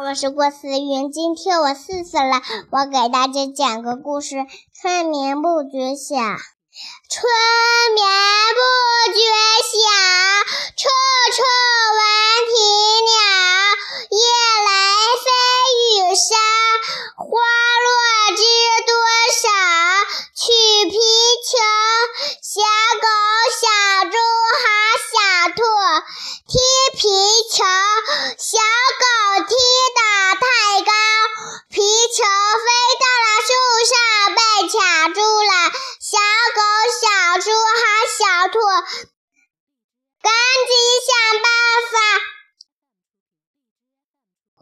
我是郭思云，今天我四岁了，我给大家讲个故事：春眠不觉晓，春眠不觉晓，处处闻啼鸟。夜来飞雨声，花落知多少。取皮球，小狗小猪和小兔踢皮球，小狗踢。赶紧想办法。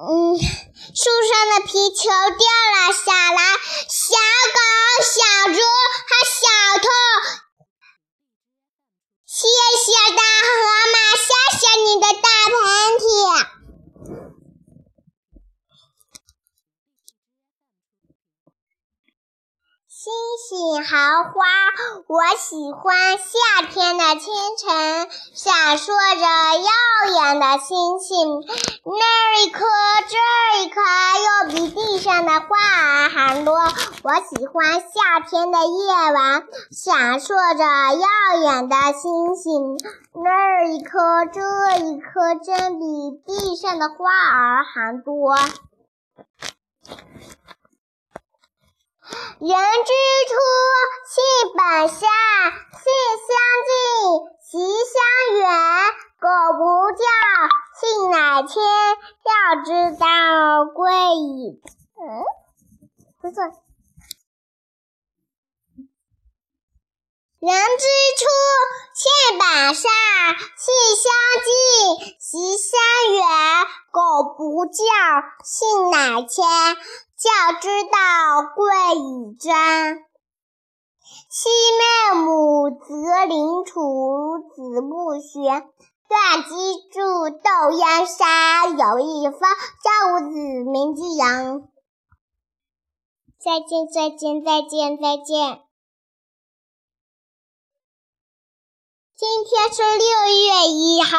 嗯，树上的皮球掉了下来，小狗、小猪和小兔，谢谢大河马，谢谢你的大喷嚏。星星好花，我喜欢夏天的清晨，闪烁着耀眼的星星。那一颗，这一颗，又比地上的花儿还多。我喜欢夏天的夜晚，闪烁着耀眼的星星。那一颗，这一颗，真比地上的花儿还多。人之初，性本善，性相近，习相远。苟不教，性乃迁。教之道，贵以嗯，不错。人之初，性本善，性相近，习相远。不教，性乃迁。教之道，贵以专。昔孟母择邻处，子不学。断机杼，窦燕山，有一方，教五子，名俱扬。再见，再见，再见，再见。今天是六月一号。